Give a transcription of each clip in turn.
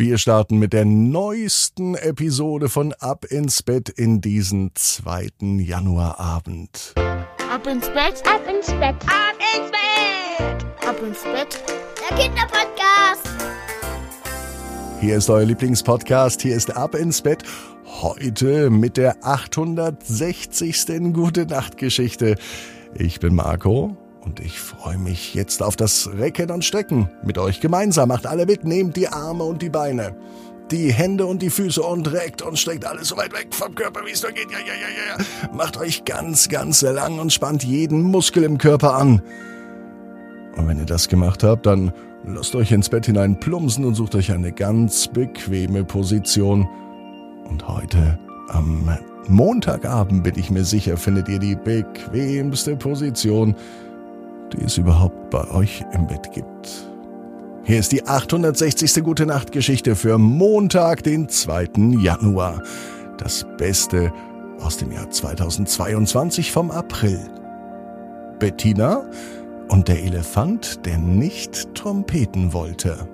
Wir starten mit der neuesten Episode von Ab ins Bett in diesen zweiten Januarabend. Ab ins Bett, ab ins Bett, ab ins Bett, ab ins Bett, der Kinderpodcast. Hier ist euer Lieblingspodcast, hier ist Ab ins Bett. Heute mit der 860. Gute Nacht Geschichte. Ich bin Marco und ich freue mich jetzt auf das Recken und Strecken mit euch gemeinsam. Macht alle mit, nehmt die Arme und die Beine, die Hände und die Füße und reckt und streckt alles so weit weg vom Körper, wie es nur geht. Ja, ja, ja, ja. Macht euch ganz, ganz lang und spannt jeden Muskel im Körper an. Und wenn ihr das gemacht habt, dann lasst euch ins Bett hinein plumpsen und sucht euch eine ganz bequeme Position. Und heute am Montagabend bin ich mir sicher, findet ihr die bequemste Position, die es überhaupt bei euch im Bett gibt. Hier ist die 860. Gute Nacht Geschichte für Montag, den 2. Januar. Das Beste aus dem Jahr 2022 vom April. Bettina und der Elefant, der nicht trompeten wollte.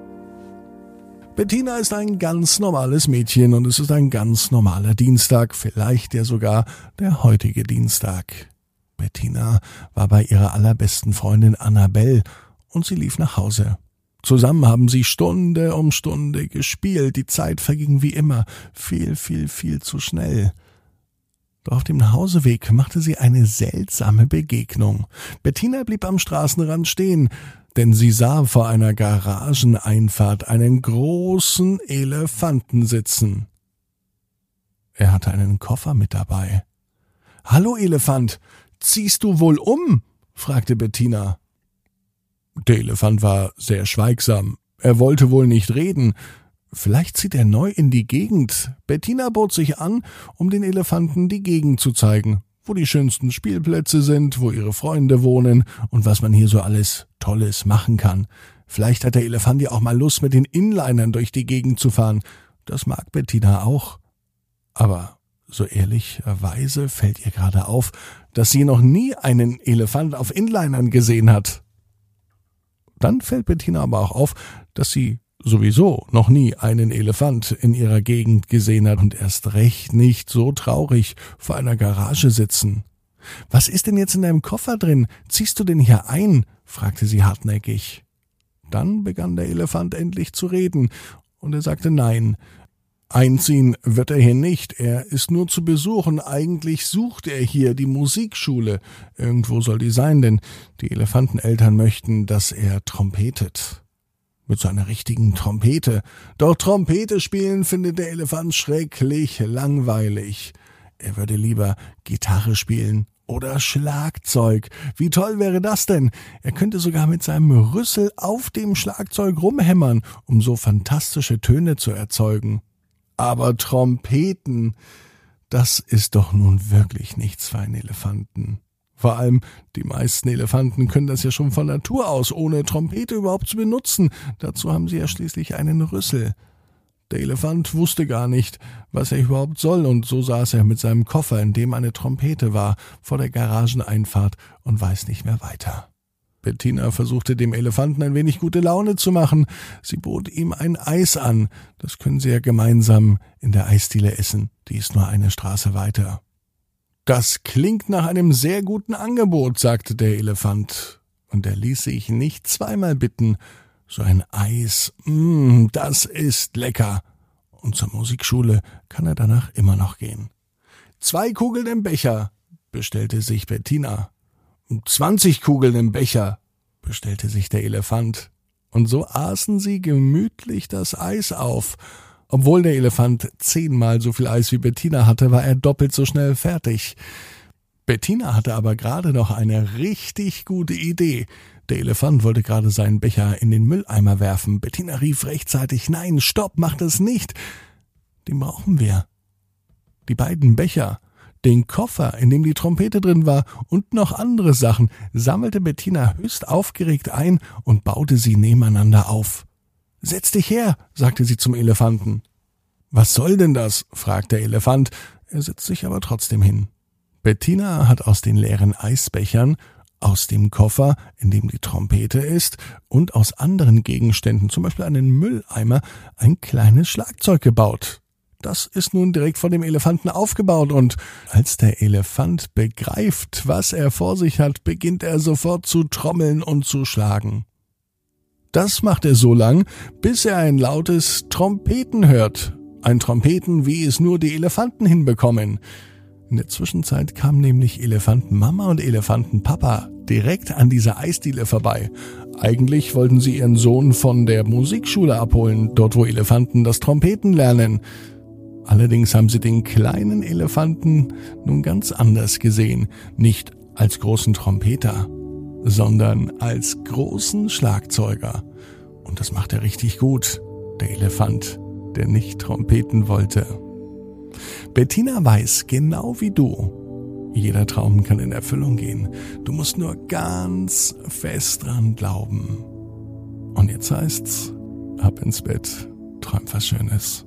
Bettina ist ein ganz normales Mädchen und es ist ein ganz normaler Dienstag, vielleicht ja sogar der heutige Dienstag. Bettina war bei ihrer allerbesten Freundin Annabelle und sie lief nach Hause. Zusammen haben sie Stunde um Stunde gespielt, die Zeit verging wie immer, viel, viel, viel zu schnell. Doch auf dem Nachhauseweg machte sie eine seltsame Begegnung. Bettina blieb am Straßenrand stehen, denn sie sah vor einer Garageneinfahrt einen großen Elefanten sitzen. Er hatte einen Koffer mit dabei. Hallo Elefant, ziehst du wohl um? fragte Bettina. Der Elefant war sehr schweigsam. Er wollte wohl nicht reden. Vielleicht zieht er neu in die Gegend. Bettina bot sich an, um den Elefanten die Gegend zu zeigen, wo die schönsten Spielplätze sind, wo ihre Freunde wohnen und was man hier so alles Tolles machen kann. Vielleicht hat der Elefant ja auch mal Lust, mit den Inlinern durch die Gegend zu fahren. Das mag Bettina auch. Aber so ehrlicherweise fällt ihr gerade auf, dass sie noch nie einen Elefant auf Inlinern gesehen hat. Dann fällt Bettina aber auch auf, dass sie sowieso noch nie einen Elefant in ihrer Gegend gesehen hat und erst recht nicht so traurig vor einer Garage sitzen. Was ist denn jetzt in deinem Koffer drin? Ziehst du den hier ein? fragte sie hartnäckig. Dann begann der Elefant endlich zu reden, und er sagte nein, Einziehen wird er hier nicht, er ist nur zu besuchen. Eigentlich sucht er hier die Musikschule. Irgendwo soll die sein, denn die Elefanteneltern möchten, dass er trompetet. Mit seiner richtigen Trompete. Doch Trompete spielen findet der Elefant schrecklich langweilig. Er würde lieber Gitarre spielen oder Schlagzeug. Wie toll wäre das denn? Er könnte sogar mit seinem Rüssel auf dem Schlagzeug rumhämmern, um so fantastische Töne zu erzeugen. Aber Trompeten, das ist doch nun wirklich nichts für einen Elefanten. Vor allem, die meisten Elefanten können das ja schon von Natur aus, ohne Trompete überhaupt zu benutzen. Dazu haben sie ja schließlich einen Rüssel. Der Elefant wusste gar nicht, was er überhaupt soll, und so saß er mit seinem Koffer, in dem eine Trompete war, vor der Garageneinfahrt und weiß nicht mehr weiter. Bettina versuchte dem Elefanten ein wenig gute Laune zu machen. Sie bot ihm ein Eis an. Das können sie ja gemeinsam in der Eisdiele essen. Die ist nur eine Straße weiter. Das klingt nach einem sehr guten Angebot, sagte der Elefant. Und er ließ sich nicht zweimal bitten. So ein Eis, mm, das ist lecker. Und zur Musikschule kann er danach immer noch gehen. Zwei Kugeln im Becher, bestellte sich Bettina. Zwanzig Kugeln im Becher, bestellte sich der Elefant. Und so aßen sie gemütlich das Eis auf. Obwohl der Elefant zehnmal so viel Eis wie Bettina hatte, war er doppelt so schnell fertig. Bettina hatte aber gerade noch eine richtig gute Idee. Der Elefant wollte gerade seinen Becher in den Mülleimer werfen. Bettina rief rechtzeitig Nein, stopp, mach das nicht. Den brauchen wir. Die beiden Becher den Koffer, in dem die Trompete drin war und noch andere Sachen, sammelte Bettina höchst aufgeregt ein und baute sie nebeneinander auf. Setz dich her, sagte sie zum Elefanten. Was soll denn das? fragte der Elefant, er setzt sich aber trotzdem hin. Bettina hat aus den leeren Eisbechern aus dem Koffer, in dem die Trompete ist, und aus anderen Gegenständen, zum Beispiel einen Mülleimer, ein kleines Schlagzeug gebaut. Das ist nun direkt vor dem Elefanten aufgebaut und als der Elefant begreift, was er vor sich hat, beginnt er sofort zu trommeln und zu schlagen. Das macht er so lang, bis er ein lautes Trompeten hört. Ein Trompeten, wie es nur die Elefanten hinbekommen. In der Zwischenzeit kamen nämlich Elefantenmama und Elefantenpapa direkt an dieser Eisdiele vorbei. Eigentlich wollten sie ihren Sohn von der Musikschule abholen, dort wo Elefanten das Trompeten lernen. Allerdings haben sie den kleinen Elefanten nun ganz anders gesehen, nicht als großen Trompeter, sondern als großen Schlagzeuger. Und das macht er richtig gut, der Elefant, der nicht trompeten wollte. Bettina weiß, genau wie du, jeder Traum kann in Erfüllung gehen. Du musst nur ganz fest dran glauben. Und jetzt heißt's, ab ins Bett, träum was Schönes